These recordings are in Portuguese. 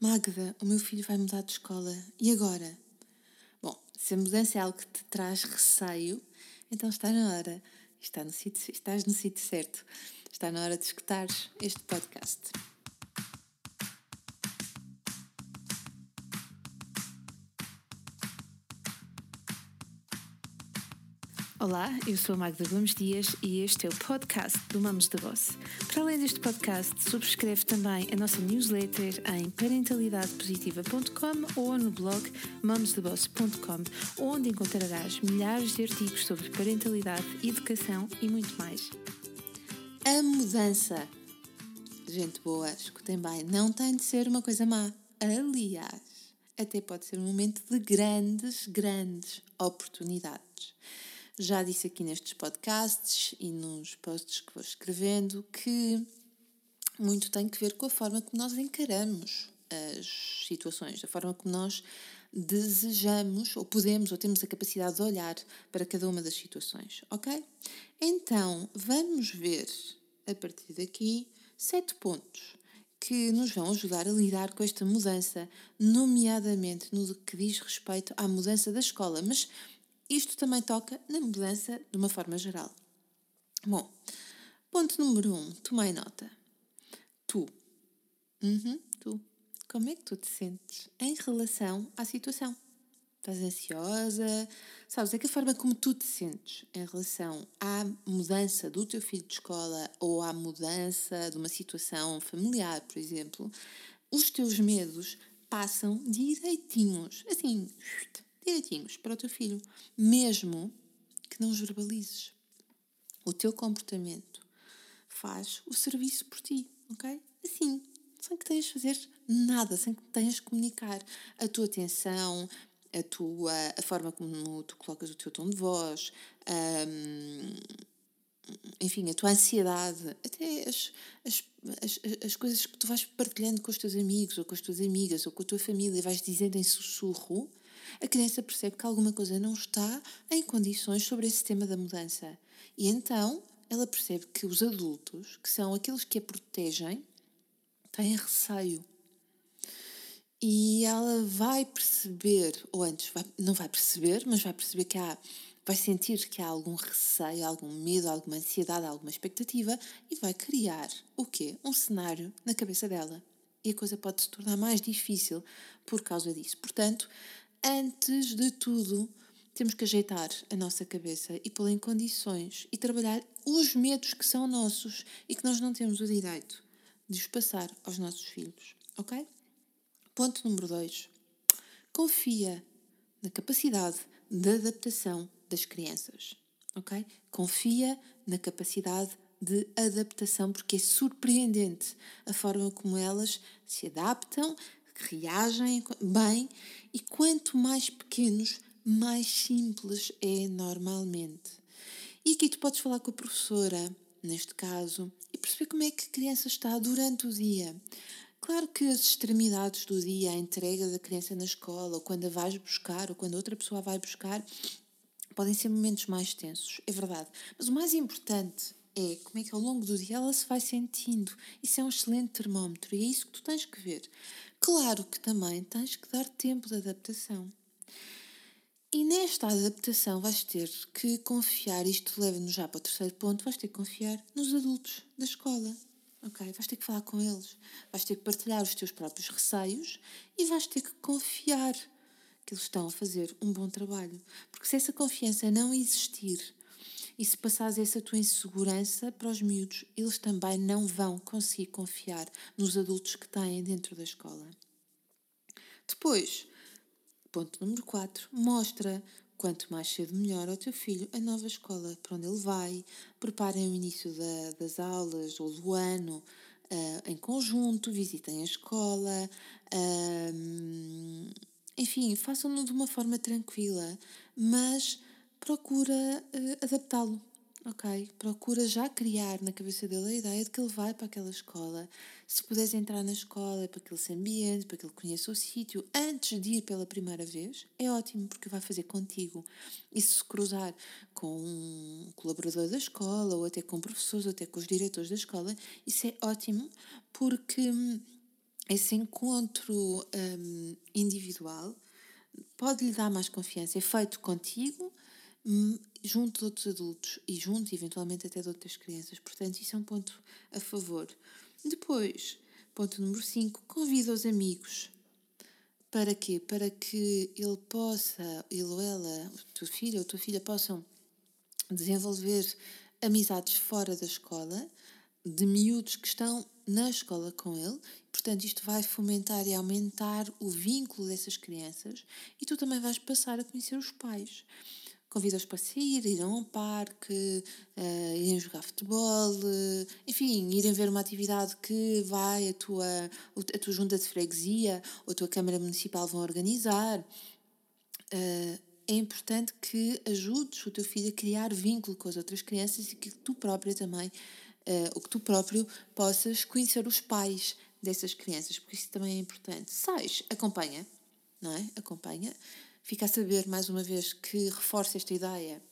Magda, o meu filho vai mudar de escola. E agora? Bom, se a mudança é algo que te traz receio, então está na hora. Está no sítio, estás no sítio certo. Está na hora de escutares este podcast. Olá, eu sou a Magda Gomes Dias e este é o podcast do Mamos da Boss. Para além deste podcast, subscreve também a nossa newsletter em parentalidadepositiva.com ou no blog mamosdaboss.com, onde encontrarás milhares de artigos sobre parentalidade, educação e muito mais. A mudança. Gente boa, escutem bem, não tem de ser uma coisa má. Aliás, até pode ser um momento de grandes, grandes oportunidades. Já disse aqui nestes podcasts e nos posts que vou escrevendo que muito tem que ver com a forma como nós encaramos as situações, a forma como nós desejamos, ou podemos, ou temos a capacidade de olhar para cada uma das situações, ok? Então, vamos ver a partir daqui sete pontos que nos vão ajudar a lidar com esta mudança, nomeadamente no que diz respeito à mudança da escola, mas isto também toca na mudança de uma forma geral. Bom, ponto número um, tomai nota. Tu. Uhum, tu. Como é que tu te sentes em relação à situação? Estás ansiosa? Sabes, é que a forma como tu te sentes em relação à mudança do teu filho de escola ou à mudança de uma situação familiar, por exemplo, os teus medos passam direitinhos, assim, direitinhos para o teu filho, mesmo que não os verbalizes. O teu comportamento faz o serviço por ti, ok? Assim, sem que tenhas de fazer nada, sem que tenhas de comunicar a tua atenção, a tua a forma como tu colocas o teu tom de voz, um, enfim, a tua ansiedade, até as, as, as, as coisas que tu vais partilhando com os teus amigos ou com as tuas amigas ou com a tua família, vais dizendo em sussurro, a criança percebe que alguma coisa não está em condições sobre esse tema da mudança. E então ela percebe que os adultos, que são aqueles que a protegem, têm receio. E ela vai perceber, ou antes, vai, não vai perceber, mas vai perceber que há, vai sentir que há algum receio, algum medo, alguma ansiedade, alguma expectativa e vai criar o quê? Um cenário na cabeça dela. E a coisa pode se tornar mais difícil por causa disso. Portanto, antes de tudo, temos que ajeitar a nossa cabeça e pô-la em condições e trabalhar os medos que são nossos e que nós não temos o direito de os passar aos nossos filhos, ok? Ponto número dois. Confia na capacidade de adaptação das crianças, ok? Confia na capacidade de adaptação, porque é surpreendente a forma como elas se adaptam, reagem bem e quanto mais pequenos, mais simples é normalmente. E aqui tu podes falar com a professora, neste caso, e perceber como é que a criança está durante o dia. Claro que as extremidades do dia, a entrega da criança na escola, ou quando a vais buscar, ou quando outra pessoa vai buscar, podem ser momentos mais tensos, é verdade. Mas o mais importante é como é que ao longo do dia ela se vai sentindo. Isso é um excelente termómetro e é isso que tu tens que ver. Claro que também tens que dar tempo de adaptação. E nesta adaptação vais ter que confiar, isto leva-nos já para o terceiro ponto, vais ter que confiar nos adultos da escola. Ok? Vais ter que falar com eles, vais ter que partilhar os teus próprios receios e vais ter que confiar que eles estão a fazer um bom trabalho. Porque se essa confiança não existir, e se passares essa tua insegurança para os miúdos, eles também não vão conseguir confiar nos adultos que têm dentro da escola. Depois, ponto número 4, mostra quanto mais cedo melhor ao teu filho a nova escola para onde ele vai, preparem o início da, das aulas ou do ano uh, em conjunto, visitem a escola, uh, enfim, façam-no de uma forma tranquila, mas procura uh, adaptá-lo, ok? Procura já criar na cabeça dele a ideia de que ele vai para aquela escola. Se puderes entrar na escola para que ele se ambiente, para que ele conheça o sítio, antes de ir pela primeira vez, é ótimo, porque vai fazer contigo. E se cruzar com um colaborador da escola, ou até com professores, ou até com os diretores da escola, isso é ótimo, porque hum, esse encontro um, individual pode lhe dar mais confiança. É feito contigo, junto de outros adultos e junto, eventualmente, até de outras crianças. Portanto, isso é um ponto a favor. Depois, ponto número 5, convida os amigos. Para quê? Para que ele possa, ele ou ela, o teu filho ou tua filha possam desenvolver amizades fora da escola, de miúdos que estão na escola com ele. Portanto, isto vai fomentar e aumentar o vínculo dessas crianças e tu também vais passar a conhecer os pais. Convida-os para sair, irem a um parque, uh, irem jogar futebol, uh, enfim, irem ver uma atividade que vai a tua, a tua junta de freguesia ou a tua Câmara Municipal vão organizar. Uh, é importante que ajudes o teu filho a criar vínculo com as outras crianças e que tu própria também, uh, ou que tu próprio possas conhecer os pais dessas crianças, porque isso também é importante. Sais, acompanha, não é? Acompanha. Fica a saber, mais uma vez, que reforça esta ideia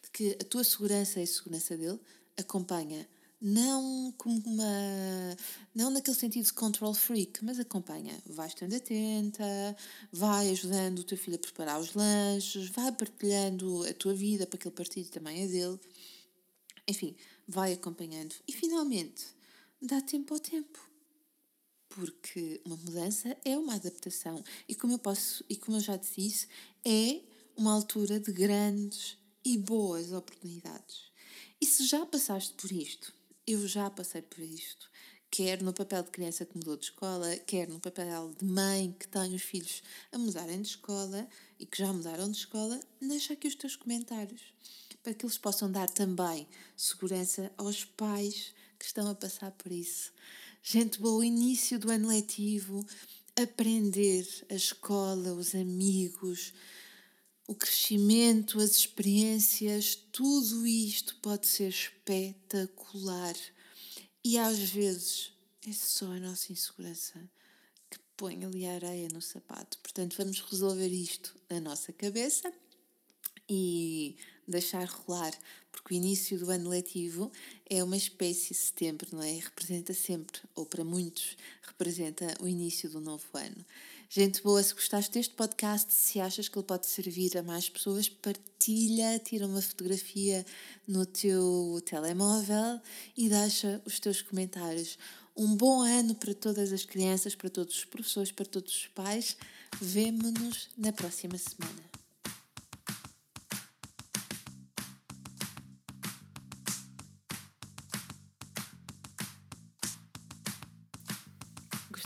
de que a tua segurança é a segurança dele. Acompanha não como uma. não naquele sentido de control freak, mas acompanha. Vai estando atenta, vai ajudando o teu filho a preparar os lanches, vai partilhando a tua vida para que ele partilhe também a dele. Enfim, vai acompanhando. E finalmente, dá tempo ao tempo. Porque uma mudança é uma adaptação. E como eu posso, e como eu já disse, é uma altura de grandes e boas oportunidades. E se já passaste por isto, eu já passei por isto. Quer no papel de criança que mudou de escola, quer no papel de mãe que tem os filhos a mudarem de escola e que já mudaram de escola, deixa aqui os teus comentários para que eles possam dar também segurança aos pais que estão a passar por isso. Gente boa, início do ano letivo, aprender a escola, os amigos, o crescimento, as experiências, tudo isto pode ser espetacular. E às vezes é só a nossa insegurança que põe ali a areia no sapato. Portanto, vamos resolver isto na nossa cabeça e deixar rolar, porque o início do ano letivo é uma espécie de setembro, não é? Representa sempre, ou para muitos, representa o início do novo ano. Gente boa, se gostaste deste podcast, se achas que ele pode servir a mais pessoas, partilha, tira uma fotografia no teu telemóvel e deixa os teus comentários. Um bom ano para todas as crianças, para todos os professores, para todos os pais. Vemo-nos na próxima semana.